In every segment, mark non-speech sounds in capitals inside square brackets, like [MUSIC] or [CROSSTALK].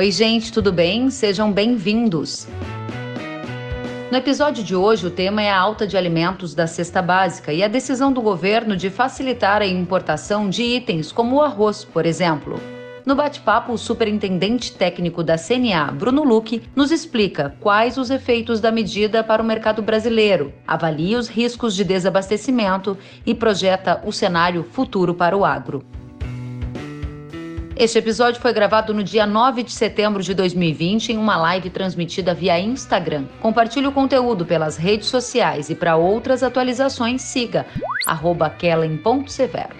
Oi, gente, tudo bem? Sejam bem-vindos. No episódio de hoje, o tema é a alta de alimentos da cesta básica e a decisão do governo de facilitar a importação de itens como o arroz, por exemplo. No bate-papo, o superintendente técnico da CNA, Bruno Luque, nos explica quais os efeitos da medida para o mercado brasileiro, avalia os riscos de desabastecimento e projeta o cenário futuro para o agro. Este episódio foi gravado no dia 9 de setembro de 2020 em uma live transmitida via Instagram. Compartilhe o conteúdo pelas redes sociais e para outras atualizações siga kellen.severo.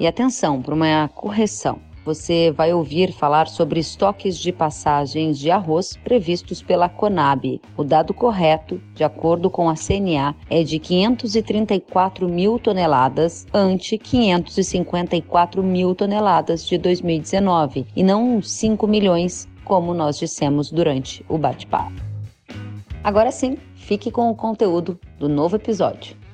E atenção para uma correção você vai ouvir falar sobre estoques de passagens de arroz previstos pela Conab. O dado correto, de acordo com a CNA, é de 534 mil toneladas ante 554 mil toneladas de 2019 e não 5 milhões, como nós dissemos durante o bate-papo. Agora sim, fique com o conteúdo do novo episódio.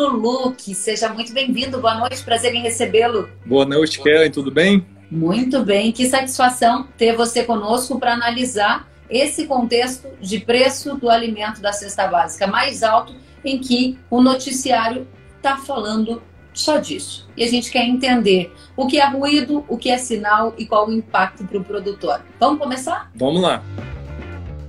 Bruno Luque, seja muito bem-vindo. Boa noite, prazer em recebê-lo. Boa noite, Kellen, tudo bem? Muito bem, que satisfação ter você conosco para analisar esse contexto de preço do alimento da cesta básica mais alto, em que o noticiário está falando só disso. E a gente quer entender o que é ruído, o que é sinal e qual o impacto para o produtor. Vamos começar? Vamos lá.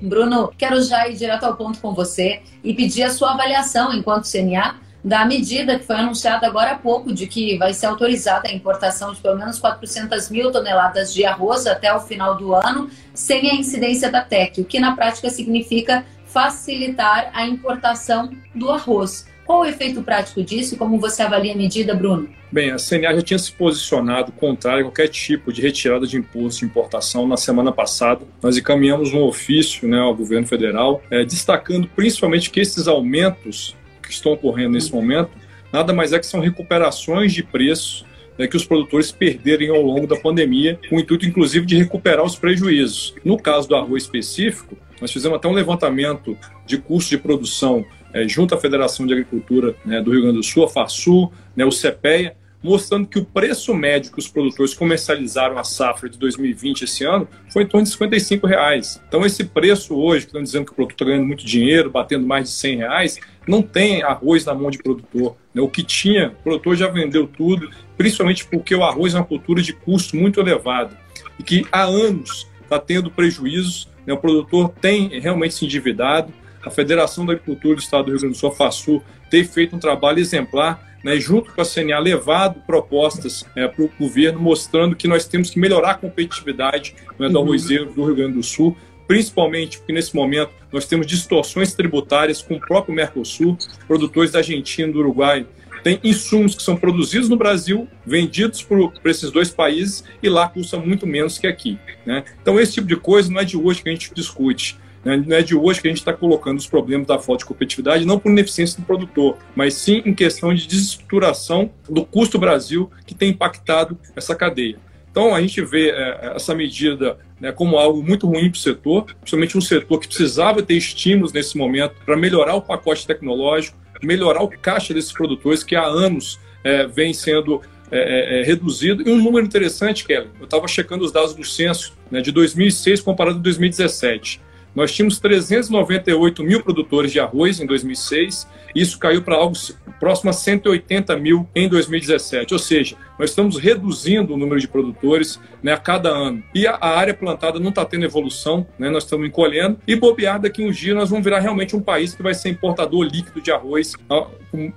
Bruno, quero já ir direto ao ponto com você e pedir a sua avaliação enquanto CNA da medida que foi anunciada agora há pouco de que vai ser autorizada a importação de pelo menos 400 mil toneladas de arroz até o final do ano, sem a incidência da TEC, o que na prática significa facilitar a importação do arroz. Qual o efeito prático disso e como você avalia a medida, Bruno? Bem, a CNA já tinha se posicionado contrário a qualquer tipo de retirada de imposto de importação na semana passada. Nós encaminhamos um ofício né, ao governo federal, é, destacando principalmente que esses aumentos que estão ocorrendo nesse momento nada mais é que são recuperações de preços né, que os produtores perderem ao longo da pandemia, com o intuito, inclusive, de recuperar os prejuízos. No caso do arroz específico, nós fizemos até um levantamento de custo de produção é, junto à Federação de Agricultura né, do Rio Grande do Sul, a FASU, né, o CEPEA, mostrando que o preço médio que os produtores comercializaram a safra de 2020 esse ano foi em torno de 55 reais. Então esse preço hoje, que estão dizendo que o produtor está ganhando muito dinheiro, batendo mais de 100 reais, não tem arroz na mão de produtor. Né? O que tinha, o produtor já vendeu tudo, principalmente porque o arroz é uma cultura de custo muito elevado e que há anos está tendo prejuízos. Né? O produtor tem realmente se endividado, a Federação da Agricultura do Estado do Rio Grande do Sul, a FASU, tem feito um trabalho exemplar, né, junto com a CNA, levado propostas é, para o governo, mostrando que nós temos que melhorar a competitividade né, do uhum. arrozeiro do Rio Grande do Sul, principalmente porque nesse momento nós temos distorções tributárias com o próprio Mercosul, produtores da Argentina e do Uruguai têm insumos que são produzidos no Brasil, vendidos para esses dois países e lá custa muito menos que aqui. Né? Então esse tipo de coisa não é de hoje que a gente discute. Né? Não é de hoje que a gente está colocando os problemas da falta de competitividade, não por ineficiência do produtor, mas sim em questão de desestruturação do custo Brasil que tem impactado essa cadeia. Então, a gente vê é, essa medida né, como algo muito ruim para o setor, principalmente um setor que precisava ter estímulos nesse momento para melhorar o pacote tecnológico, melhorar o caixa desses produtores que há anos é, vem sendo é, é, é reduzido. E um número interessante, Kelly, eu estava checando os dados do censo né, de 2006 comparado com 2017. Nós tínhamos 398 mil produtores de arroz em 2006, e isso caiu para algo próximo a 180 mil em 2017. Ou seja, nós estamos reduzindo o número de produtores né, a cada ano. E a, área plantada não está tendo evolução, né, nós estamos encolhendo, e bobear daqui uns dias nós vamos virar realmente um país que vai ser importador líquido de arroz,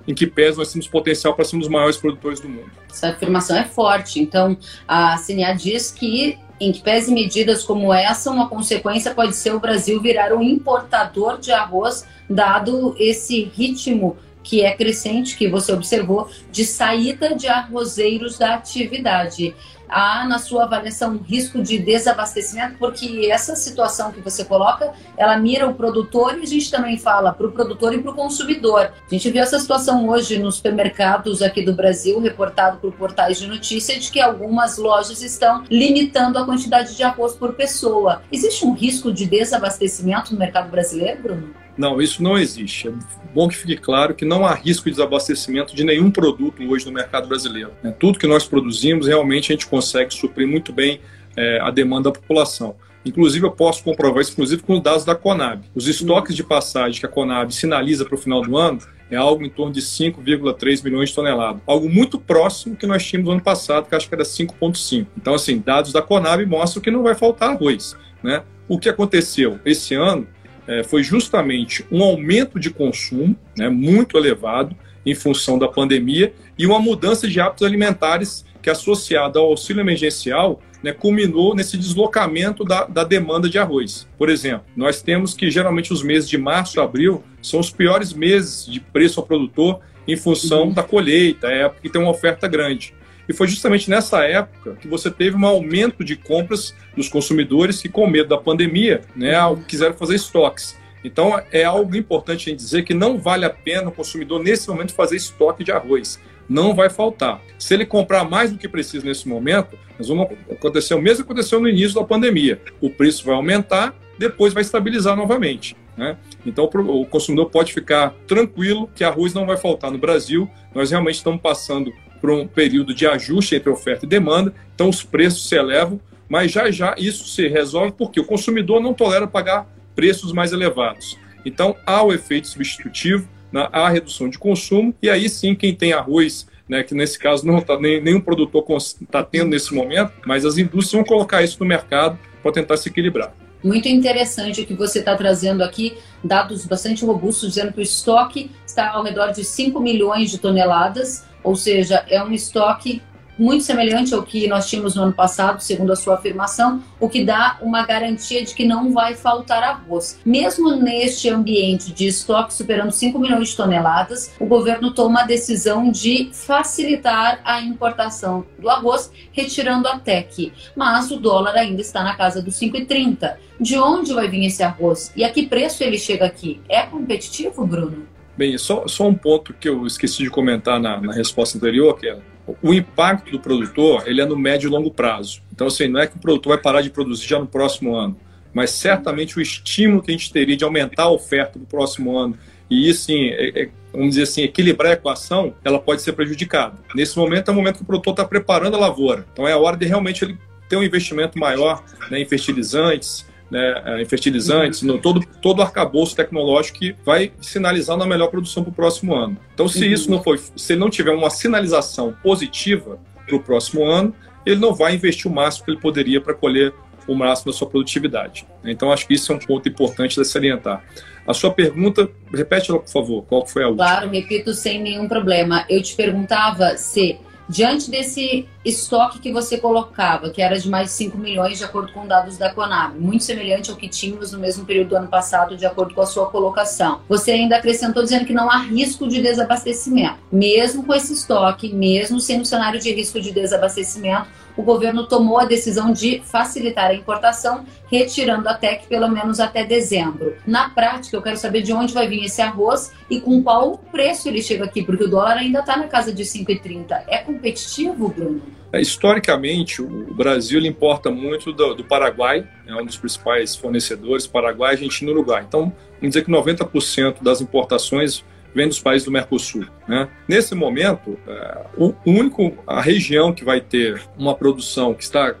em que pés nós temos potencial para sermos os maiores produtores do mundo. Essa afirmação é forte. Então, a CNA diz que em que pese medidas como essa, uma consequência pode ser o Brasil virar um importador de arroz, dado esse ritmo que é crescente, que você observou, de saída de arrozeiros da atividade há na sua avaliação risco de desabastecimento, porque essa situação que você coloca, ela mira o produtor e a gente também fala para o produtor e para o consumidor. A gente viu essa situação hoje nos supermercados aqui do Brasil, reportado por portais de notícia, de que algumas lojas estão limitando a quantidade de arroz por pessoa. Existe um risco de desabastecimento no mercado brasileiro, Bruno? Não, isso não existe. É bom que fique claro que não há risco de desabastecimento de nenhum produto hoje no mercado brasileiro. Né? Tudo que nós produzimos, realmente a gente consegue suprir muito bem é, a demanda da população. Inclusive, eu posso comprovar isso, inclusive, com os dados da Conab. Os estoques de passagem que a Conab sinaliza para o final do ano é algo em torno de 5,3 milhões de toneladas. Algo muito próximo que nós tínhamos no ano passado, que acho que era 5,5. Então, assim, dados da Conab mostram que não vai faltar arroz. Né? O que aconteceu esse ano é, foi justamente um aumento de consumo né, muito elevado em função da pandemia e uma mudança de hábitos alimentares que, associada ao auxílio emergencial, né, culminou nesse deslocamento da, da, demanda de arroz. Por exemplo, nós temos que geralmente os meses de março e abril são os piores meses de preço ao produtor em função uhum. da colheita, é época que tem uma oferta grande. E foi justamente nessa época que você teve um aumento de compras dos consumidores que, com medo da pandemia, né, quiseram fazer estoques. Então, é algo importante em dizer que não vale a pena o consumidor, nesse momento, fazer estoque de arroz não vai faltar. Se ele comprar mais do que precisa nesse momento, nós vamos acontecer o mesmo que aconteceu no início da pandemia. O preço vai aumentar, depois vai estabilizar novamente. Né? Então o consumidor pode ficar tranquilo que arroz não vai faltar no Brasil. Nós realmente estamos passando por um período de ajuste entre oferta e demanda, então os preços se elevam, mas já já isso se resolve porque o consumidor não tolera pagar preços mais elevados. Então há o efeito substitutivo, né, a redução de consumo, e aí sim quem tem arroz né, que nesse caso não tá, nem, nenhum produtor está tendo nesse momento, mas as indústrias vão colocar isso no mercado para tentar se equilibrar. Muito interessante o que você está trazendo aqui, dados bastante robustos, dizendo que o estoque está ao redor de 5 milhões de toneladas, ou seja, é um estoque muito semelhante ao que nós tínhamos no ano passado, segundo a sua afirmação, o que dá uma garantia de que não vai faltar arroz. Mesmo neste ambiente de estoque superando 5 milhões de toneladas, o governo toma a decisão de facilitar a importação do arroz, retirando a TEC. Mas o dólar ainda está na casa dos 5,30. De onde vai vir esse arroz? E a que preço ele chega aqui? É competitivo, Bruno? Bem, só, só um ponto que eu esqueci de comentar na, na resposta anterior, que é o impacto do produtor ele é no médio e longo prazo. Então, assim, não é que o produtor vai parar de produzir já no próximo ano, mas certamente o estímulo que a gente teria de aumentar a oferta no próximo ano e isso, sim, é, é, vamos dizer assim, equilibrar a equação, ela pode ser prejudicada. Nesse momento é o momento que o produtor está preparando a lavoura. Então é a hora de realmente ele ter um investimento maior né, em fertilizantes, né, é, em fertilizantes, no, todo, todo o arcabouço tecnológico que vai sinalizar na melhor produção para o próximo ano. Então, se isso não for, se não tiver uma sinalização positiva para o próximo ano, ele não vai investir o máximo que ele poderia para colher o máximo da sua produtividade. Então, acho que isso é um ponto importante de salientar. A sua pergunta, repete ela, por favor, qual foi a última? Claro, repito sem nenhum problema. Eu te perguntava se Diante desse estoque que você colocava, que era de mais de 5 milhões, de acordo com dados da Conab, muito semelhante ao que tínhamos no mesmo período do ano passado, de acordo com a sua colocação. Você ainda acrescentou dizendo que não há risco de desabastecimento. Mesmo com esse estoque, mesmo sendo um cenário de risco de desabastecimento, o governo tomou a decisão de facilitar a importação, retirando a TEC pelo menos até dezembro. Na prática, eu quero saber de onde vai vir esse arroz e com qual preço ele chega aqui, porque o dólar ainda está na casa de 5,30. É competitivo, Bruno? É, historicamente, o Brasil importa muito do, do, Paraguai, é um dos principais fornecedores, Paraguai, Argentina e Uruguai. Então, vamos dizer que 90% das importações vem dos países do Mercosul. Né? Nesse momento, é, o único, a região que vai ter uma produção que está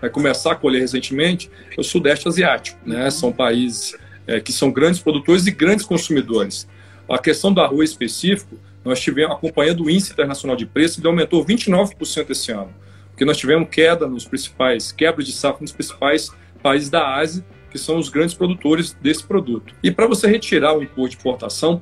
vai começar a colher recentemente é o Sudeste Asiático. Né? São países é, que são grandes produtores e grandes consumidores. A questão do arroz específico, nós tivemos acompanhando o índice internacional de preço, ele aumentou 29% esse ano, porque nós tivemos queda nos principais, quebra de safra nos principais países da Ásia que são os grandes produtores desse produto. E para você retirar o imposto de importação,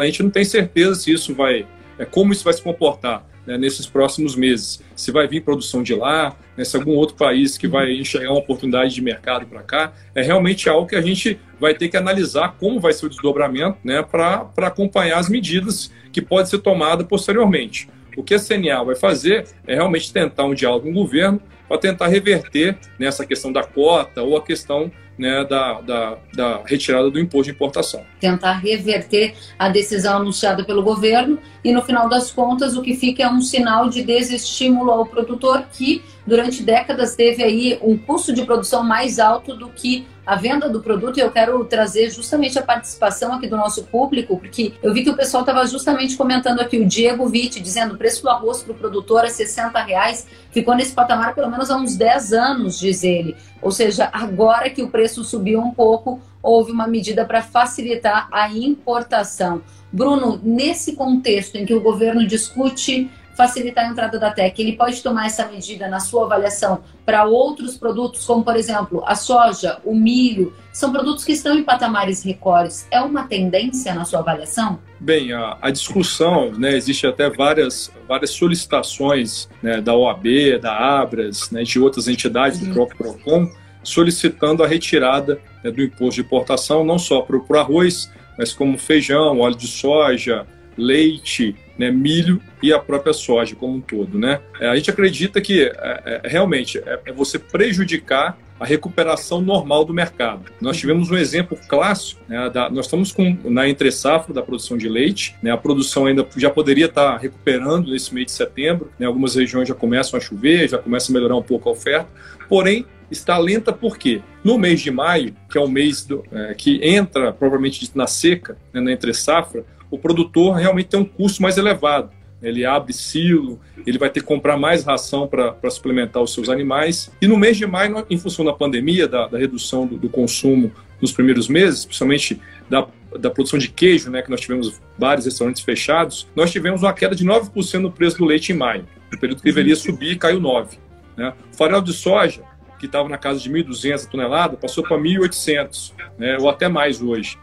a gente não tem certeza se isso vai, é, como isso vai se comportar né, nesses próximos meses. Se vai vir produção de lá, né, se algum outro país que vai enxergar uma oportunidade de mercado para cá, é realmente algo que a gente vai ter que analisar como vai ser o desdobramento né, para acompanhar as medidas que podem ser tomadas posteriormente. O que a CNA vai fazer é realmente tentar um diálogo com o governo para tentar reverter nessa questão da cota ou a questão né, da, da, da, retirada do imposto de importação. Tentar reverter a decisão anunciada pelo governo e, no final das contas, o que fica é um sinal de desestímulo ao produtor que, durante décadas, teve aí um custo de produção mais alto do que a venda do produto e eu quero trazer justamente a participação aqui do nosso público, porque eu vi que o pessoal estava justamente comentando aqui, o Diego Vitti, dizendo o preço do arroz para o produtor é 60 reais, ficou nesse patamar pelo menos há uns 10 anos, diz ele. Ou seja, agora que o preço subiu um pouco, houve uma medida para facilitar a importação. Bruno, nesse contexto em que o governo discute facilitar a entrada da TEC, ele pode tomar essa medida na sua avaliação para outros produtos, como por exemplo a soja, o milho, são produtos que estão em patamares recordes. É uma tendência na sua avaliação? Bem, a, a discussão, né, existe até várias, várias solicitações né, da OAB, da Abras, né, de outras entidades uhum. do próprio PROCON, solicitando a retirada né, do imposto de importação, não só para o arroz, mas como feijão, óleo de soja, leite, né, milho e a própria soja como um todo. Né? É, a gente acredita que é, é, realmente é, é, você prejudicar a recuperação normal do mercado. Nós tivemos um exemplo clássico, né, da, nós estamos com, na entre safra da produção de leite, né, a produção ainda já poderia estar recuperando nesse mês de setembro, né, algumas regiões já começam a chover, já começa a melhorar um pouco a oferta, porém está lenta porque no mês de maio, que é o mês do, é, que entra provavelmente na seca, né, na entre safra, o produtor realmente tem um custo mais elevado. Ele abre silo, ele vai ter que comprar mais ração para suplementar os seus animais. E no mês de maio, em função da pandemia, da, da redução do, do, consumo nos primeiros meses, principalmente da, da produção de queijo, né, que nós tivemos vários restaurantes fechados, nós tivemos uma queda de 9% no preço do leite em maio. O período que deveria subir caiu 9%. Né? O farelo de soja, que estava na casa de 1.200 toneladas, passou para 1.800, né, ou até mais hoje.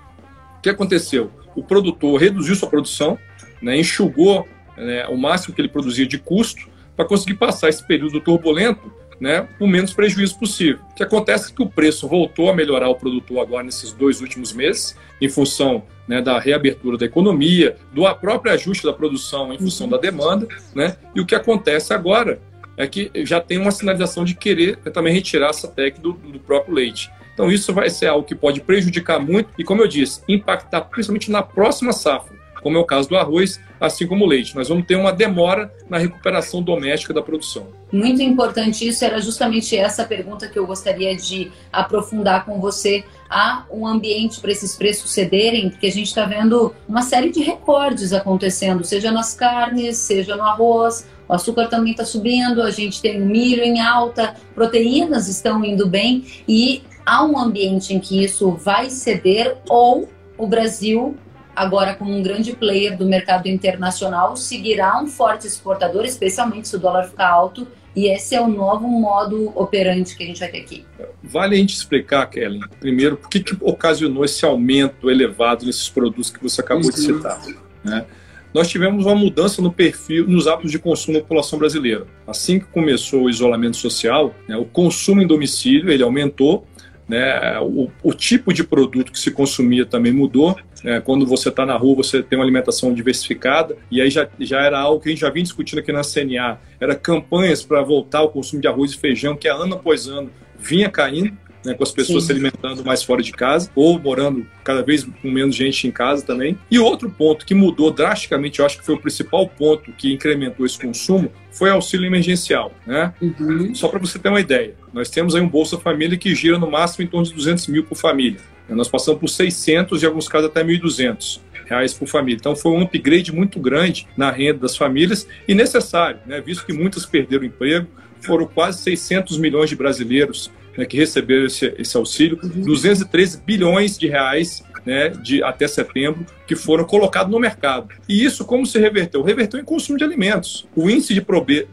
O que aconteceu? O produtor reduziu sua produção, né, enxugou né, o máximo que ele produzia de custo para conseguir passar esse período turbulento né, com menos prejuízo possível. O que acontece é que o preço voltou a melhorar o produtor agora nesses dois últimos meses, em função né, da reabertura da economia, do próprio ajuste da produção em função da demanda, né, e o que acontece agora é que já tem uma sinalização de querer também retirar essa técnica do, do próprio leite. Então, isso vai ser algo que pode prejudicar muito e, como eu disse, impactar principalmente na próxima safra, como é o caso do arroz, assim como o leite. Nós vamos ter uma demora na recuperação doméstica da produção. Muito importante isso, era justamente essa pergunta que eu gostaria de aprofundar com você. Há um ambiente para esses preços cederem? Porque a gente está vendo uma série de recordes acontecendo, seja nas carnes, seja no arroz, o açúcar também está subindo, a gente tem milho em alta, proteínas estão indo bem e há um ambiente em que isso vai ceder ou o Brasil, agora como um grande player do mercado internacional, seguirá um forte exportador, especialmente se o dólar ficar alto, e esse é o novo modo operante que a gente vai ter aqui. Vale a gente explicar, Kellen, primeiro, por que, que ocasionou esse aumento elevado nesses produtos que você acabou uhum. de citar. Né? Nós tivemos uma mudança no perfil, nos hábitos de consumo da população brasileira. Assim que começou o isolamento social, né, o consumo em domicílio ele aumentou né? O, o, tipo de produto que se consumia também mudou. Né? Quando você está na rua, você tem uma alimentação diversificada, e aí já, já era algo que a gente já vinha discutindo aqui na CNA. Era campanhas para voltar ao consumo de arroz e feijão, que ano após ano vinha caindo né, com as pessoas Sim. se alimentando mais fora de casa ou morando cada vez com menos gente em casa também. E outro ponto que mudou drasticamente, eu acho que foi o principal ponto que incrementou esse consumo, foi o auxílio emergencial. Né? Uhum. Só para você ter uma ideia, nós temos aí um Bolsa Família que gira no máximo em torno de 200 mil por família. Nós passamos por 600 e em alguns casos até 1.200 reais por família. Então foi um upgrade muito grande na renda das famílias e necessário, né? visto que muitas perderam o emprego, foram quase 600 milhões de brasileiros né, que receberam esse, esse auxílio, uhum. 213 bilhões de reais né, de até setembro, que foram colocados no mercado. E isso como se reverteu? Reverteu em consumo de alimentos. O índice de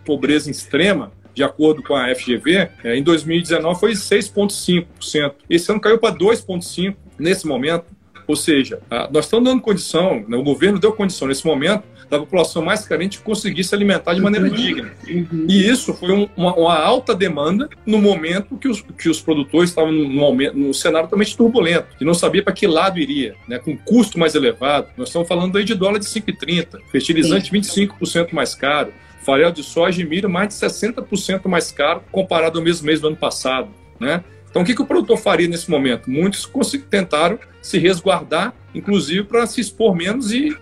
pobreza extrema de acordo com a FGV, é, em 2019 foi 6,5%. Esse ano caiu para 2,5% nesse momento. Ou seja, nós estamos dando condição, né, o governo deu condição nesse momento da população mais carente conseguir se alimentar de maneira uhum. digna. Uhum. E isso foi um, uma, uma, alta demanda no momento que os, que os produtores estavam no, no cenário totalmente turbulento, e não sabia para que lado iria, né, com custo mais elevado. Nós estamos falando aí de dólar de 5,30, fertilizante Sim. 25% mais caro, farelo de soja e milho mais de 60% mais caro comparado ao mesmo mês do ano passado. Né? Então, o que, que o produtor faria nesse momento? Muitos tentaram se resguardar, inclusive para se expor menos e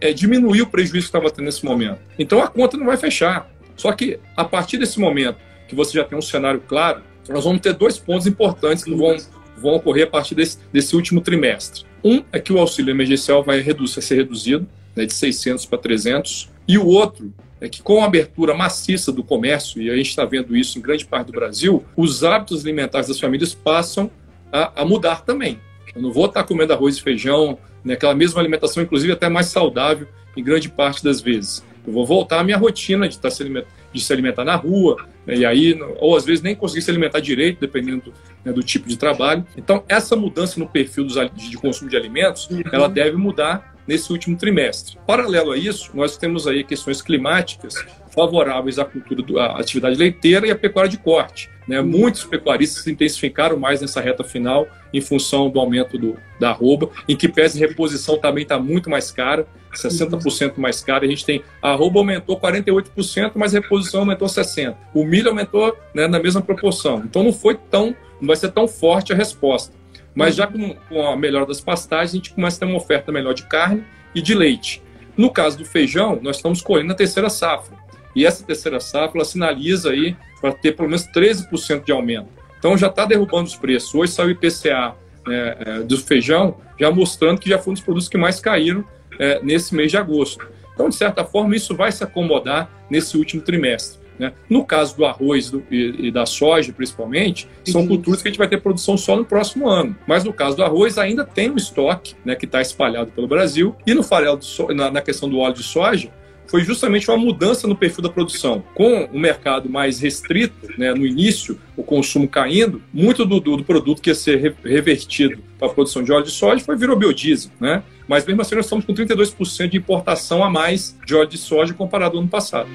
é, diminuir o prejuízo que estava tendo nesse momento. Então, a conta não vai fechar. Só que, a partir desse momento, que você já tem um cenário claro, nós vamos ter dois pontos importantes que vão, vão ocorrer a partir desse, desse último trimestre. Um é que o auxílio emergencial vai, reduzir, vai ser reduzido né, de 600 para 300, e o outro é que com a abertura maciça do comércio, e a gente está vendo isso em grande parte do Brasil, os hábitos alimentares das famílias passam a, a mudar também. Eu não vou estar comendo arroz e feijão, né, aquela mesma alimentação, inclusive até mais saudável em grande parte das vezes. Eu vou voltar à minha rotina de, estar se, alimentar, de se alimentar na rua, né, e aí, ou às vezes nem conseguir se alimentar direito, dependendo né, do tipo de trabalho. Então, essa mudança no perfil dos, de consumo de alimentos, ela deve mudar nesse último trimestre. Paralelo a isso, nós temos aí questões climáticas favoráveis à cultura, à atividade leiteira e à pecuária de corte. Né? Muitos pecuaristas se intensificaram mais nessa reta final em função do aumento do, da arroba, em que pese reposição também está muito mais cara, 60% mais cara. A gente tem a arroba aumentou 48%, mas a reposição aumentou 60%. O milho aumentou né, na mesma proporção. Então não foi tão, não vai ser tão forte a resposta. Mas já com, com a melhora das pastagens, a gente começa a ter uma oferta melhor de carne e de leite. No caso do feijão, nós estamos colhendo a terceira safra. E essa terceira safra sinaliza aí para ter pelo menos 13% de aumento. Então já está derrubando os preços. Hoje saiu o IPCA é, é, do feijão, já mostrando que já foi um dos produtos que mais caíram é, nesse mês de agosto. Então, de certa forma, isso vai se acomodar nesse último trimestre. Né? No caso do arroz do, e, e, da soja, principalmente, são uhum. culturas que a gente vai ter produção só no próximo ano. Mas no caso do arroz, ainda tem um estoque né, que está espalhado pelo Brasil. E no farelo so, na, na questão do óleo de soja, foi justamente uma mudança no perfil da produção. Com o mercado mais restrito, né, no início, o consumo caindo, muito do, do, produto que ia ser revertido para a produção de óleo de soja foi virou biodiesel, né? Mas mesmo assim nós estamos com 32% de importação a mais de óleo de soja comparado ao ano passado.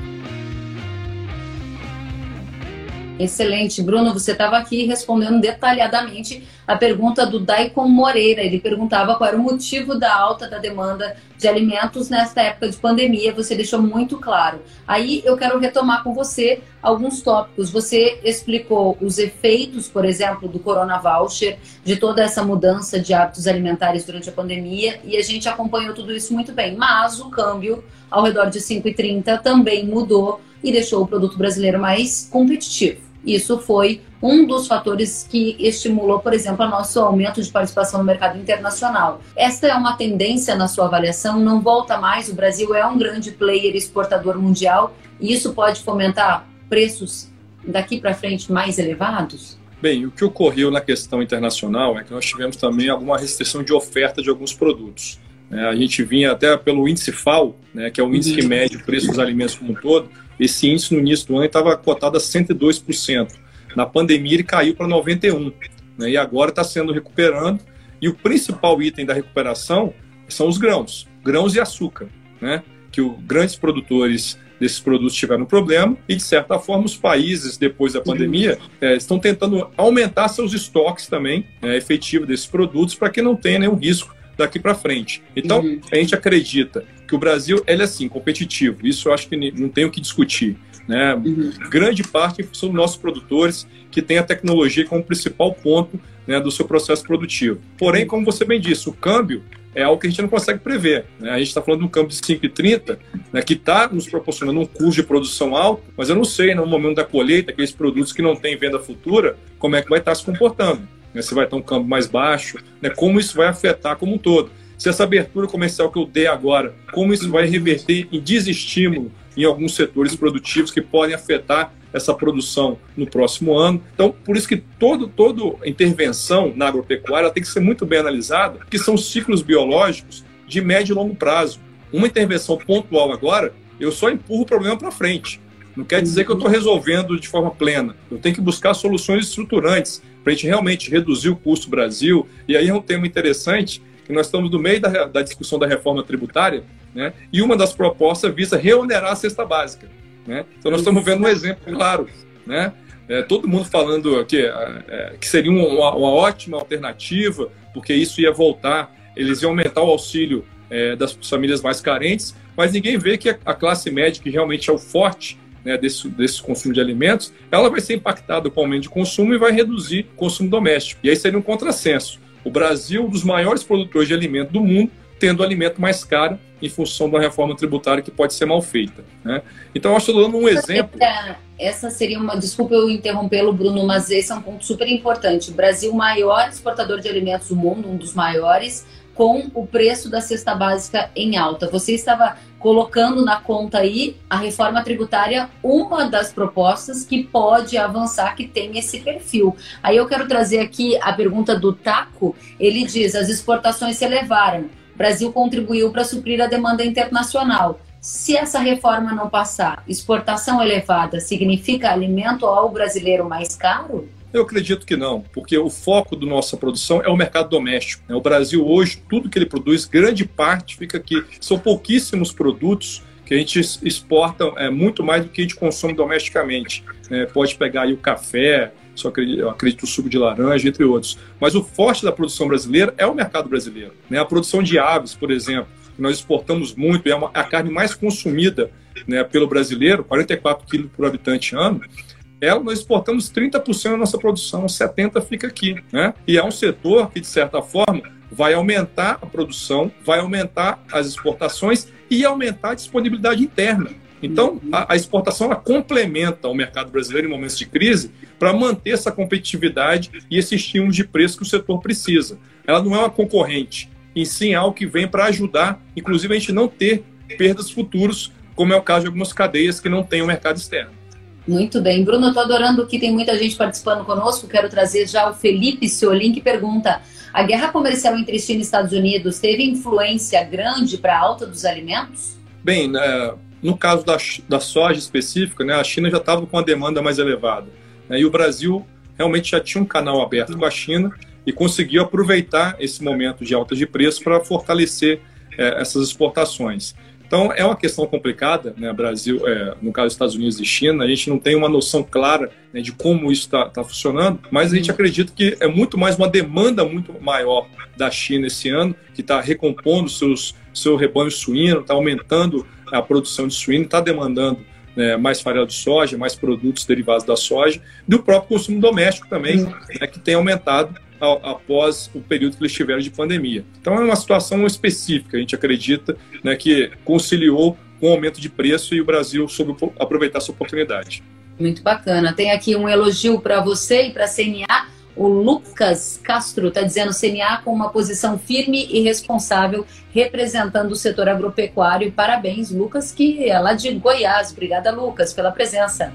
Excelente. Bruno, você estava aqui respondendo detalhadamente a pergunta do Daikon Moreira. Ele perguntava qual era o motivo da alta da demanda de alimentos nesta época de pandemia. Você deixou muito claro. Aí eu quero retomar com você alguns tópicos. Você explicou os efeitos, por exemplo, do Corona Voucher, de toda essa mudança de hábitos alimentares durante a pandemia, e a gente acompanhou tudo isso muito bem. Mas o câmbio, ao redor de 5,30, também mudou e deixou o produto brasileiro mais competitivo. Isso foi um dos fatores que estimulou, por exemplo, o nosso aumento de participação no mercado internacional. Esta é uma tendência na sua avaliação? Não volta mais? O Brasil é um grande player exportador mundial e isso pode fomentar preços daqui para frente mais elevados? Bem, o que ocorreu na questão internacional é que nós tivemos também alguma restrição de oferta de alguns produtos. É, a gente vinha até pelo índice FAO, né, que é o índice que mede o preço dos alimentos como um todo, esse índice no início do ano estava cotado a 102%. Na pandemia ele caiu para 91%. Né? E agora está sendo recuperando. E o principal item da recuperação são os grãos, grãos e açúcar, né? que os grandes produtores desses produtos tiveram problema e, de certa forma, os países, depois da pandemia, é, estão tentando aumentar seus estoques também é, efetivos desses produtos para que não tenha nenhum risco daqui para frente. Então, uhum. a gente acredita que o Brasil ele é assim, competitivo. Isso eu acho que não tem o que discutir. Né? Uhum. Grande parte são nossos produtores que têm a tecnologia como principal ponto né, do seu processo produtivo. Porém, como você bem disse, o câmbio é algo que a gente não consegue prever. Né? A gente está falando de um câmbio de 5,30, né, que está nos proporcionando um custo de produção alto, mas eu não sei, no momento da colheita, aqueles produtos que não têm venda futura, como é que vai estar tá se comportando. Né? Se vai ter um câmbio mais baixo, né? como isso vai afetar como um todo se essa abertura comercial que eu dei agora, como isso vai reverter em desestímulo em alguns setores produtivos que podem afetar essa produção no próximo ano. Então, por isso que todo, toda intervenção na agropecuária tem que ser muito bem analisada, que são ciclos biológicos de médio e longo prazo. Uma intervenção pontual agora, eu só empurro o problema para frente. Não quer dizer que eu estou resolvendo de forma plena. Eu tenho que buscar soluções estruturantes para a gente realmente reduzir o custo Brasil. E aí é um tema interessante que nós estamos no meio da, da discussão da reforma tributária, né? E uma das propostas visa reonerar a cesta básica, né? Então nós estamos vendo um exemplo claro, né? É, todo mundo falando que, é, é, que seria uma, uma, ótima alternativa, porque isso ia voltar, eles iam aumentar o auxílio é, das famílias mais carentes, mas ninguém vê que a classe média, que realmente é o forte né, desse, desse consumo de alimentos, ela vai ser impactada com o aumento de consumo e vai reduzir o consumo doméstico. E aí seria um contrassenso. O Brasil, um dos maiores produtores de alimento do mundo, tendo o alimento mais caro em função da reforma tributária que pode ser mal feita. Né? Então, eu estou dando um exemplo. Essa seria uma. Desculpa eu interrompê-lo, Bruno, mas esse é um ponto super importante. O Brasil, maior exportador de alimentos do mundo, um dos maiores, com o preço da cesta básica em alta. Você estava colocando na conta aí a reforma tributária, uma das propostas que pode avançar, que tem esse perfil. Aí eu quero trazer aqui a pergunta do Taco. Ele diz: as exportações se elevaram. O Brasil contribuiu para suprir a demanda internacional. Se essa reforma não passar, exportação elevada significa alimento ao brasileiro mais caro? Eu acredito que não, porque o foco da nossa produção é o mercado doméstico. Né? O Brasil hoje, tudo que ele produz, grande parte fica aqui. São pouquíssimos produtos que a gente exporta é, muito mais do que a gente consome domesticamente. É, pode pegar aí o café, só acredito, eu acredito o suco de laranja, entre outros. Mas o forte da produção brasileira é o mercado brasileiro. Né? A produção de aves, por exemplo, que nós exportamos muito, é, uma, a carne mais consumida né, pelo brasileiro, 44 quilos por habitante ano ela nós exportamos 30% da nossa produção, 70% fica aqui. Né? E é um setor que, de certa forma, vai aumentar a produção, vai aumentar as exportações e aumentar a disponibilidade interna. Então, a, a exportação ela complementa o mercado brasileiro em momentos de crise para manter essa competitividade e esse estímulo de preço que o setor precisa. Ela não é uma concorrente, em sim é algo que vem para ajudar, inclusive, a gente não ter perdas futuras, como é o caso de algumas cadeias que não têm o mercado externo. Muito bem. Bruno, eu tô adorando que tem muita gente participando conosco. Quero trazer já o Felipe Ciolin, que pergunta: a guerra comercial entre China e Estados Unidos teve influência grande para a alta dos alimentos? Bem, né, no caso da, da soja específica, né, a China já estava com a demanda mais elevada. Né, e o Brasil realmente já tinha um canal aberto com a China e conseguiu aproveitar esse momento de alta de preço para fortalecer é, essas exportações. Então, é uma questão complicada, né? Brasil, é, no caso dos Estados Unidos e China, a gente não tem uma noção clara né, de como isso está tá funcionando, mas a gente acredita que é muito mais uma demanda muito maior da China esse ano, que está recompondo seus, seu rebanho suíno, está aumentando a produção de suíno, está demandando né, mais farelo de soja, mais produtos derivados da soja, e o próprio consumo doméstico também, né, que tem aumentado após o período que eles tiveram de pandemia. Então é uma situação específica, a gente acredita né, que conciliou com o aumento de preço e o Brasil soube aproveitar essa oportunidade. Muito bacana. Tem aqui um elogio para você e para a CNA. O Lucas Castro está dizendo CNA com uma posição firme e responsável representando o setor agropecuário. Parabéns, Lucas, que é lá de Goiás. Obrigada, Lucas, pela presença.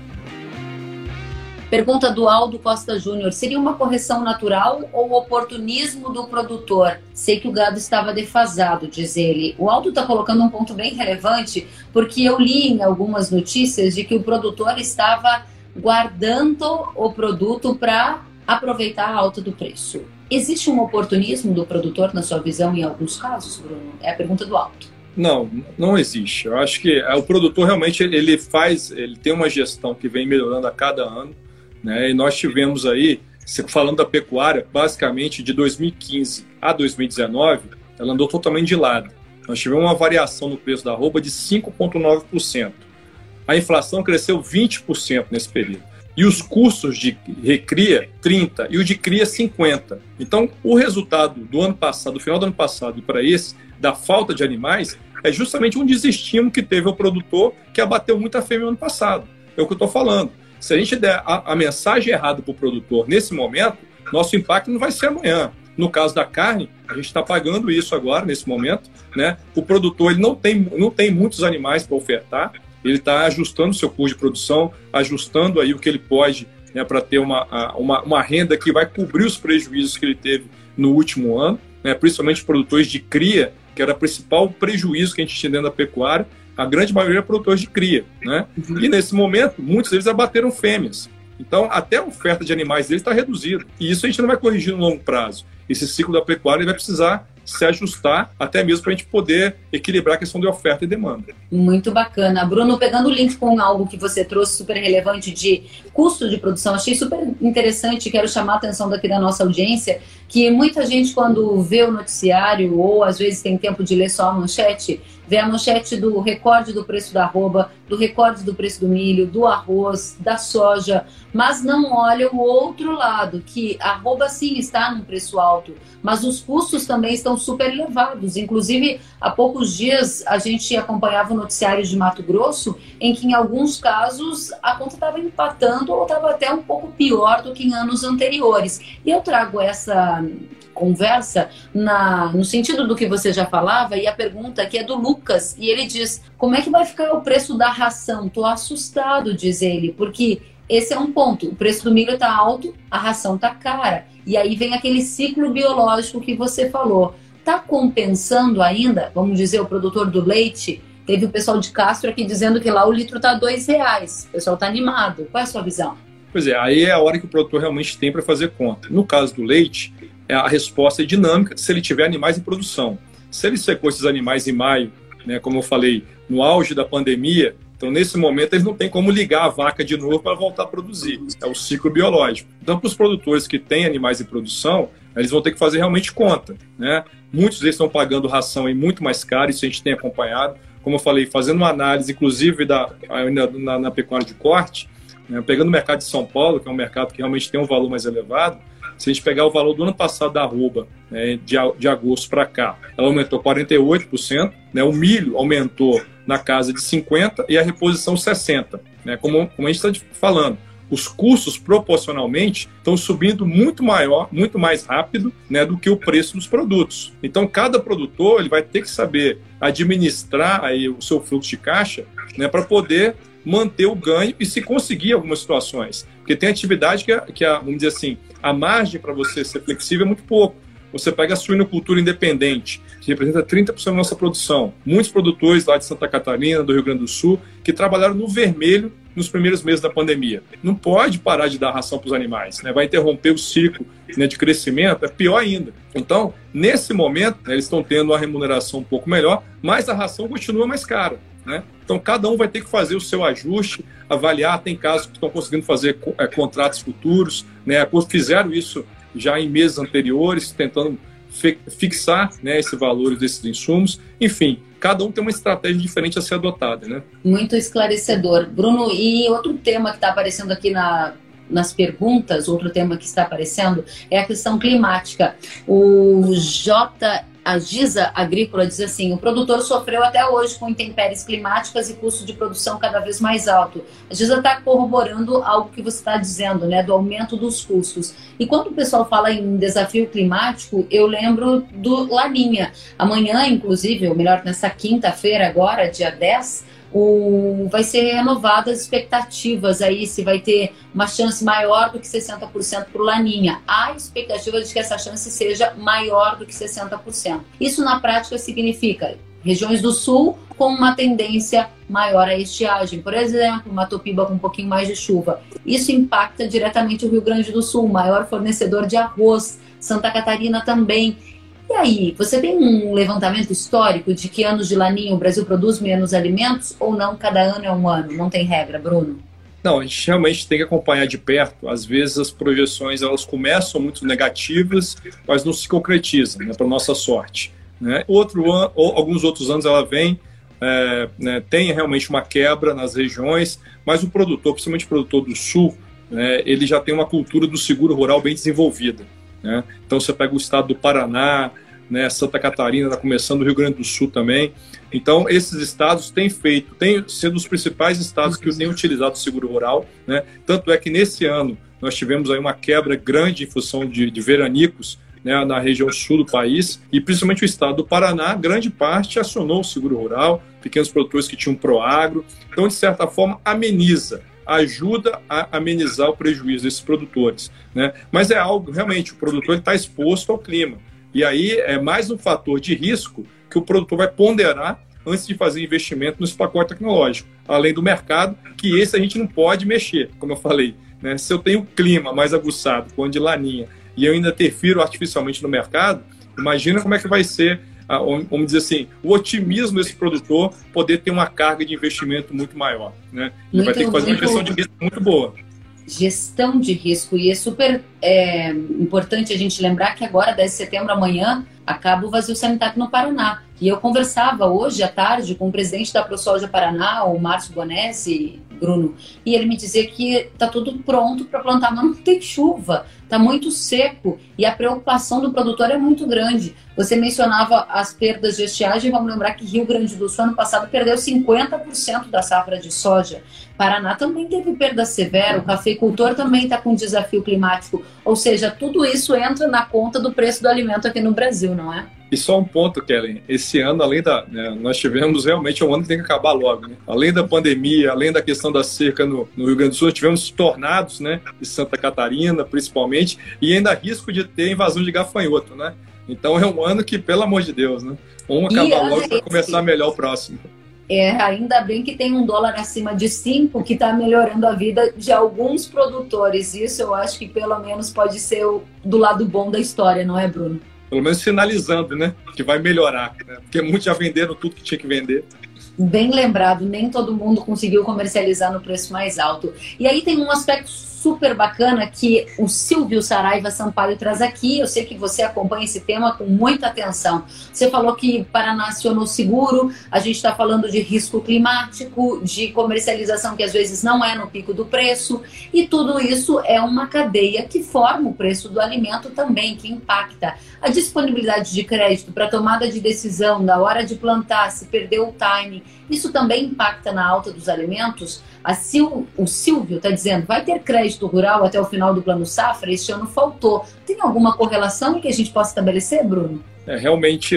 Pergunta do Aldo Costa Júnior: seria uma correção natural ou oportunismo do produtor? Sei que o gado estava defasado, diz ele. O Aldo está colocando um ponto bem relevante, porque eu li em algumas notícias de que o produtor estava guardando o produto para aproveitar a alta do preço. Existe um oportunismo do produtor, na sua visão, em alguns casos, Bruno? É a pergunta do Aldo. Não, não existe. Eu acho que é, o produtor realmente ele faz, ele tem uma gestão que vem melhorando a cada ano. Né? E nós tivemos aí, falando da pecuária, basicamente de 2015 a 2019, ela andou totalmente de lado. Nós tivemos uma variação no preço da arroba de 5,9%. A inflação cresceu 20% nesse período. E os custos de recria, 30%, e o de cria, 50%. Então, o resultado do ano passado, do final do ano passado e para esse, da falta de animais, é justamente um desestímulo que teve o produtor que abateu muita fêmea no ano passado. É o que eu estou falando. Se a gente der a, a mensagem errada para o produtor nesse momento, nosso impacto não vai ser amanhã. No caso da carne, a gente está pagando isso agora, nesse momento. Né? O produtor ele não, tem, não tem muitos animais para ofertar, ele está ajustando seu custo de produção, ajustando aí o que ele pode né, para ter uma, uma, uma, renda que vai cobrir os prejuízos que ele teve no último ano, né, principalmente produtores de cria, que era o principal prejuízo que a gente tinha dentro da pecuária a grande maioria é produtores de cria, né? Uhum. E nesse momento, muitos deles abateram fêmeas. Então, até a oferta de animais deles está reduzida. E isso a gente não vai corrigir no longo prazo. Esse ciclo da pecuária vai precisar se ajustar, até mesmo para a gente poder equilibrar a questão de oferta e demanda. Muito bacana. Bruno, pegando o link com algo que você trouxe super relevante de custo de produção, achei super interessante, quero chamar a atenção daqui da nossa audiência, que muita gente quando vê o noticiário ou às vezes tem tempo de ler só a manchete, vê a manchete do recorde do preço da arroba, do recorde do preço do milho, do arroz, da soja, mas não olha o outro lado, que arroba sim está num preço alto, mas os custos também estão super elevados. Inclusive, há poucos dias a gente acompanhava o noticiário de Mato Grosso, em que em alguns casos a conta estava empatando ou estava até um pouco pior do que em anos anteriores. E eu trago essa conversa na, no sentido do que você já falava e a pergunta que é do Lucas e ele diz como é que vai ficar o preço da ração? Tô assustado, diz ele, porque esse é um ponto. O preço do milho está alto, a ração está cara. E aí vem aquele ciclo biológico que você falou. Está compensando ainda, vamos dizer, o produtor do leite? Teve o pessoal de Castro aqui dizendo que lá o litro está dois reais. O pessoal está animado. Qual é a sua visão? Pois é, aí é a hora que o produtor realmente tem para fazer conta. No caso do leite, é, a resposta é dinâmica se ele tiver animais em produção. Se ele secou esses animais em maio, né, como eu falei, no auge da pandemia, então nesse momento eles não têm como ligar a vaca de novo para voltar a produzir. É o ciclo biológico. Então, para os produtores que têm animais em produção, eles vão ter que fazer realmente conta. Né? Muitos deles estão pagando ração em muito mais caro, isso a gente tem acompanhado. Como eu falei, fazendo uma análise, inclusive, da, na, na pecuária de corte, né, pegando o mercado de São Paulo, que é um mercado que realmente tem um valor mais elevado, se a gente pegar o valor do ano passado da arroba, né, de, de agosto para cá, ela aumentou 48%, né, o milho aumentou na casa de 50% e a reposição 60%. Né, como, como a gente está falando, os custos proporcionalmente estão subindo muito maior, muito mais rápido né, do que o preço dos produtos. Então, cada produtor ele vai ter que saber administrar aí o seu fluxo de caixa né, para poder manter o ganho e se conseguir algumas situações. Porque tem atividade que, a, que a, vamos dizer assim, a margem para você ser flexível é muito pouco. Você pega a suinocultura independente, que representa 30% da nossa produção. Muitos produtores lá de Santa Catarina, do Rio Grande do Sul, que trabalharam no vermelho nos primeiros meses da pandemia. Não pode parar de dar ração para os animais, né? vai interromper o ciclo né, de crescimento, é pior ainda. Então, nesse momento, né, eles estão tendo uma remuneração um pouco melhor, mas a ração continua mais cara. Né? Então, cada um vai ter que fazer o seu ajuste, avaliar. Tem casos que estão conseguindo fazer é, contratos futuros, né? fizeram isso já em meses anteriores, tentando fixar né, esse valor desses insumos. Enfim, cada um tem uma estratégia diferente a ser adotada. Né? Muito esclarecedor. Bruno, e outro tema que está aparecendo aqui na, nas perguntas, outro tema que está aparecendo é a questão climática. O J a Giza Agrícola diz assim: o produtor sofreu até hoje com intempéries climáticas e custo de produção cada vez mais alto. A Giza está corroborando algo que você está dizendo, né, do aumento dos custos. E quando o pessoal fala em desafio climático, eu lembro do Laninha. Amanhã, inclusive, ou melhor, nessa quinta-feira, agora, dia 10 o, vai ser renovadas as expectativas aí, se vai ter uma chance maior do que 60% para o Laninha. Há expectativa de que essa chance seja maior do que 60%. Isso na prática significa regiões do sul com uma tendência maior à estiagem. Por exemplo, Matopiba com um pouquinho mais de chuva. Isso impacta diretamente o Rio Grande do Sul, maior fornecedor de arroz. Santa Catarina também. Aí, você tem um levantamento histórico de que anos de laninha o Brasil produz menos alimentos ou não? Cada ano é um ano, não tem regra, Bruno? Não, a gente realmente tem que acompanhar de perto. Às vezes as projeções elas começam muito negativas, mas não se concretizam, né, para nossa sorte. Né? Outro ano, alguns outros anos ela vem, é, né, tem realmente uma quebra nas regiões, mas o produtor, principalmente o produtor do sul, né, ele já tem uma cultura do seguro rural bem desenvolvida. Né? Então você pega o estado do Paraná, né, Santa Catarina, está começando o Rio Grande do Sul também. Então, esses estados têm feito, têm sido os principais estados que têm utilizado o seguro rural. Né? Tanto é que nesse ano nós tivemos aí uma quebra grande em função de, de veranicos né, na região sul do país, e principalmente o estado do Paraná, grande parte acionou o seguro rural, pequenos produtores que tinham proagro. Então, de certa forma, ameniza ajuda a amenizar o prejuízo desses produtores. Né? Mas é algo, realmente, o produtor está exposto ao clima. E aí é mais um fator de risco que o produtor vai ponderar antes de fazer investimento nesse pacote tecnológico. Além do mercado, que esse a gente não pode mexer, como eu falei. Né? Se eu tenho clima mais aguçado, com de laninha, e eu ainda interfiro artificialmente no mercado, Imagina como é que vai ser, vamos dizer assim, o otimismo desse produtor poder ter uma carga de investimento muito maior. Né? Ele muito, vai ter que fazer uma gestão de risco muito boa gestão de risco. E é super é, importante a gente lembrar que agora, 10 de setembro, amanhã, acaba o vazio sanitário no Paraná. E eu conversava hoje à tarde com o presidente da ProSoja Paraná, o Márcio Bonesi, Bruno, e ele me dizia que está tudo pronto para plantar, mas não tem chuva, está muito seco e a preocupação do produtor é muito grande. Você mencionava as perdas de estiagem, vamos lembrar que Rio Grande do Sul ano passado perdeu 50% da safra de soja. Paraná também teve perda severa, o cafeicultor também está com desafio climático, ou seja, tudo isso entra na conta do preço do alimento aqui no Brasil, não é? E só um ponto, Kellen. Esse ano, além da. Né, nós tivemos realmente um ano que tem que acabar logo. Né? Além da pandemia, além da questão da seca no, no Rio Grande do Sul, tivemos tornados, né? De Santa Catarina, principalmente, e ainda risco de ter invasão de gafanhoto, né? Então é um ano que, pelo amor de Deus, né? Um acabar logo para começar melhor o próximo. É, ainda bem que tem um dólar acima de 5 que está melhorando a vida de alguns produtores. Isso eu acho que pelo menos pode ser o, do lado bom da história, não é, Bruno? Pelo menos sinalizando, né? Que vai melhorar. Né? Porque muitos já venderam tudo que tinha que vender. Bem lembrado, nem todo mundo conseguiu comercializar no preço mais alto. E aí tem um aspecto super bacana que o Silvio Saraiva Sampaio traz aqui. Eu sei que você acompanha esse tema com muita atenção. Você falou que Paraná acionou seguro, a gente está falando de risco climático, de comercialização que às vezes não é no pico do preço, e tudo isso é uma cadeia que forma o preço do alimento também, que impacta a disponibilidade de crédito para tomada de decisão na hora de plantar, se perdeu o timing. Isso também impacta na alta dos alimentos. Sil, o Silvio está dizendo, vai ter crédito rural até o final do plano safra? Este ano faltou. Tem alguma correlação que a gente possa estabelecer, Bruno? É, realmente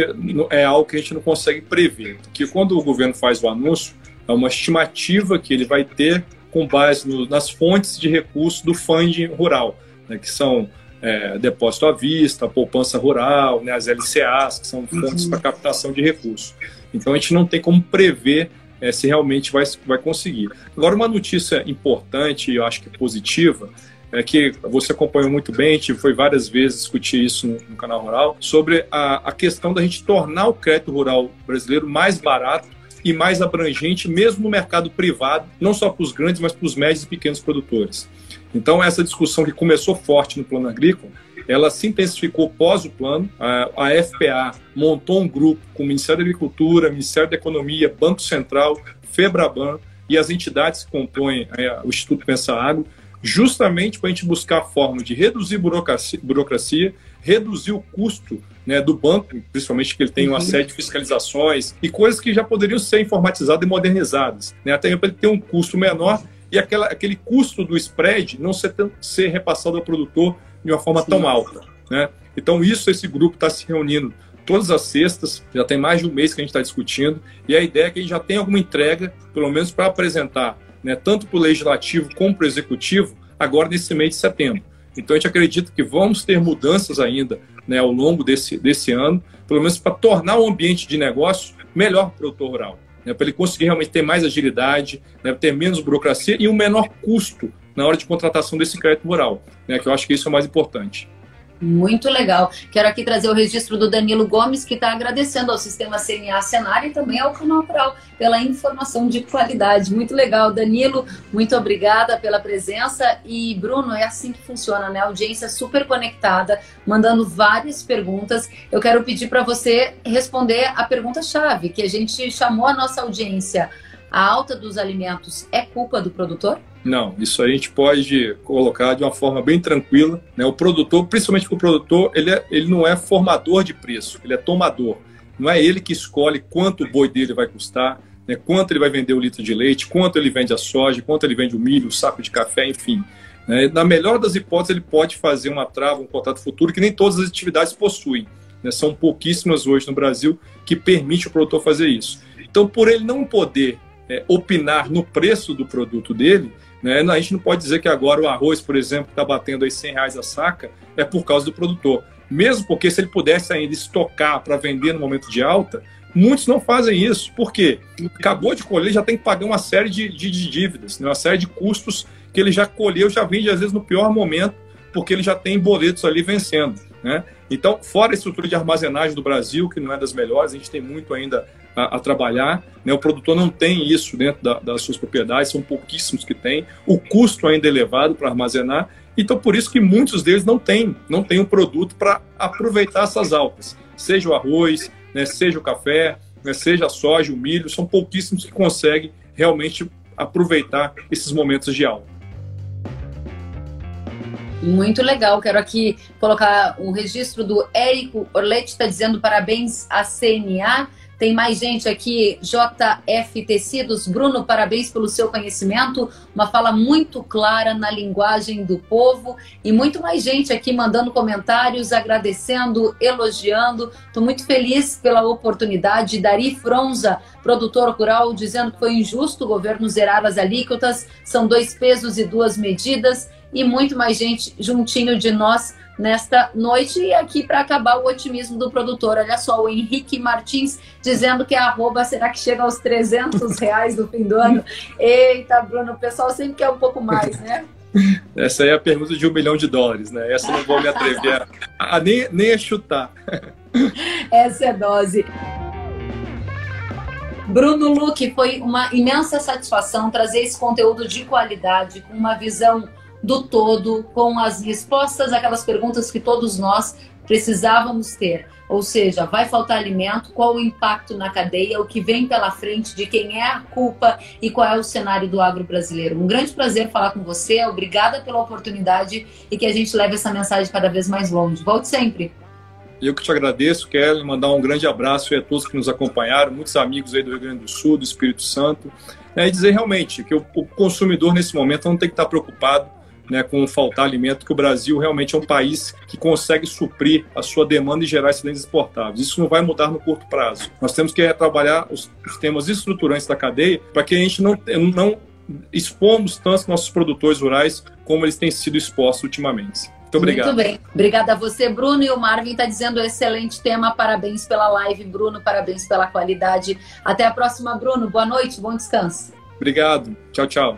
é algo que a gente não consegue prever. Que quando o governo faz o anúncio, é uma estimativa que ele vai ter com base no, nas fontes de recursos do funding rural, né, que são é, depósito à vista, poupança rural, né, as LCAs, que são fontes uhum. para captação de recursos. Então a gente não tem como prever é, se realmente vai, vai conseguir. Agora, uma notícia importante e eu acho que positiva é que você acompanhou muito bem, a gente foi várias vezes discutir isso no, no canal Rural, sobre a, a questão da gente tornar o crédito rural brasileiro mais barato e mais abrangente, mesmo no mercado privado, não só para os grandes, mas para os médios e pequenos produtores. Então, essa discussão que começou forte no plano agrícola, ela se intensificou pós o plano. A, a FPA montou um grupo com o Ministério da Agricultura, Ministério da Economia, Banco Central, Febraban e as entidades que compõem é, o Instituto Pensa Agro, justamente para a gente buscar a forma de reduzir burocracia, burocracia reduzir o custo né, do banco, principalmente que ele tem uma uhum. série de fiscalizações e coisas que já poderiam ser informatizadas e modernizadas. Né, até para ele ter um custo menor e aquela, aquele custo do spread não ser, ser repassado ao produtor de uma forma Sim. tão alta. Né? Então, isso, esse grupo está se reunindo todas as sextas, já tem mais de um mês que a gente está discutindo, e a ideia é que a gente já tenha alguma entrega, pelo menos para apresentar, né, tanto para o legislativo como para o executivo, agora nesse mês de setembro. Então, a gente acredita que vamos ter mudanças ainda né, ao longo desse, desse ano, pelo menos para tornar o ambiente de negócio melhor para o produtor rural, né, para ele conseguir realmente ter mais agilidade, né, ter menos burocracia e um menor custo na hora de contratação desse crédito rural, né, que eu acho que isso é o mais importante. Muito legal. Quero aqui trazer o registro do Danilo Gomes, que está agradecendo ao sistema CNA Senar e também ao canal Rural pela informação de qualidade. Muito legal, Danilo. Muito obrigada pela presença. E, Bruno, é assim que funciona, né? Audiência super conectada, mandando várias perguntas. Eu quero pedir para você responder a pergunta-chave que a gente chamou a nossa audiência. A alta dos alimentos é culpa do produtor? Não, isso a gente pode colocar de uma forma bem tranquila. Né? O produtor, principalmente o produtor, ele, é, ele não é formador de preço, ele é tomador. Não é ele que escolhe quanto o boi dele vai custar, né? quanto ele vai vender o litro de leite, quanto ele vende a soja, quanto ele vende o milho, o saco de café, enfim. Né? Na melhor das hipóteses, ele pode fazer uma trava, um contrato futuro que nem todas as atividades possuem. Né? São pouquíssimas hoje no Brasil que permite o produtor fazer isso. Então, por ele não poder é, opinar no preço do produto dele, né? A gente não pode dizer que agora o arroz, por exemplo, está batendo aí 100 reais a saca, é por causa do produtor. Mesmo porque se ele pudesse ainda estocar para vender no momento de alta, muitos não fazem isso. Por quê? Acabou de colher, já tem que pagar uma série de, de, de dívidas, né? uma série de custos que ele já colheu, já vende às vezes no pior momento, porque ele já tem boletos ali vencendo. Né? Então, fora a estrutura de armazenagem do Brasil, que não é das melhores, a gente tem muito ainda a, a trabalhar. Né? O produtor não tem isso dentro da, das suas propriedades, são pouquíssimos que têm. O custo ainda é elevado para armazenar. Então, por isso que muitos deles não têm, não têm um produto para aproveitar essas altas. Seja o arroz, né? seja o café, né? seja a soja, o milho, são pouquíssimos que conseguem realmente aproveitar esses momentos de alta. Muito legal. Quero aqui colocar o registro do Érico Orletti, está dizendo parabéns à CNA. Tem mais gente aqui, JF Tecidos. Bruno, parabéns pelo seu conhecimento. Uma fala muito clara na linguagem do povo. E muito mais gente aqui mandando comentários, agradecendo, elogiando. Estou muito feliz pela oportunidade. Dari Fronza, produtor rural, dizendo que foi injusto o governo zerar as alíquotas. São dois pesos e duas medidas e muito mais gente juntinho de nós nesta noite. E aqui para acabar o otimismo do produtor, olha só, o Henrique Martins dizendo que a arroba será que chega aos 300 [LAUGHS] reais no fim do ano? Eita, Bruno, o pessoal sempre quer um pouco mais, né? [LAUGHS] Essa aí é a pergunta de um milhão de dólares, né? Essa não vou me atrever a, a nem, nem a chutar. [LAUGHS] Essa é dose. Bruno Luque, foi uma imensa satisfação trazer esse conteúdo de qualidade, com uma visão do todo, com as respostas àquelas perguntas que todos nós precisávamos ter. Ou seja, vai faltar alimento, qual o impacto na cadeia, o que vem pela frente, de quem é a culpa e qual é o cenário do agro brasileiro. Um grande prazer falar com você, obrigada pela oportunidade e que a gente leve essa mensagem cada vez mais longe. Volte sempre. Eu que te agradeço, quero mandar um grande abraço a todos que nos acompanharam, muitos amigos aí do Rio Grande do Sul, do Espírito Santo, né, e dizer realmente que o, o consumidor nesse momento não tem que estar preocupado né, com faltar alimento, que o Brasil realmente é um país que consegue suprir a sua demanda e gerar excedentes exportáveis. Isso não vai mudar no curto prazo. Nós temos que trabalhar os, os temas estruturantes da cadeia para que a gente não, não expomos tanto nossos produtores rurais como eles têm sido expostos ultimamente. Muito obrigado. Muito bem. Obrigada a você, Bruno. E o Marvin está dizendo excelente tema. Parabéns pela live, Bruno. Parabéns pela qualidade. Até a próxima, Bruno. Boa noite, bom descanso. Obrigado. Tchau, tchau.